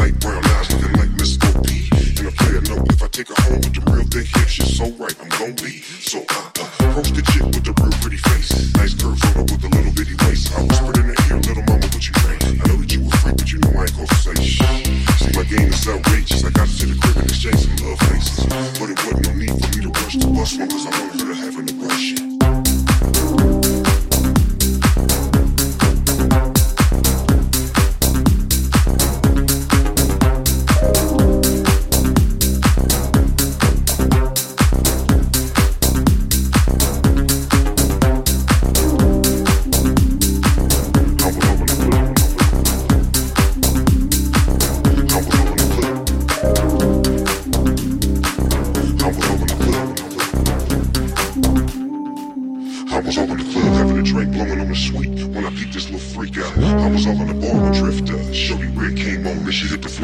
Light brown eyes And I if I take her home with the real thick hips. She's so right, I'm gon' be so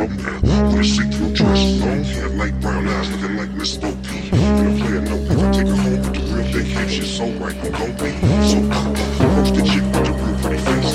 down. Wanna see through dress long hair like brown eyes, looking like Miss Bo P. Gonna play a note if I take her home with the real big hips. She's so right, I'm gon' be so cool. Roast the chick with the real pretty face.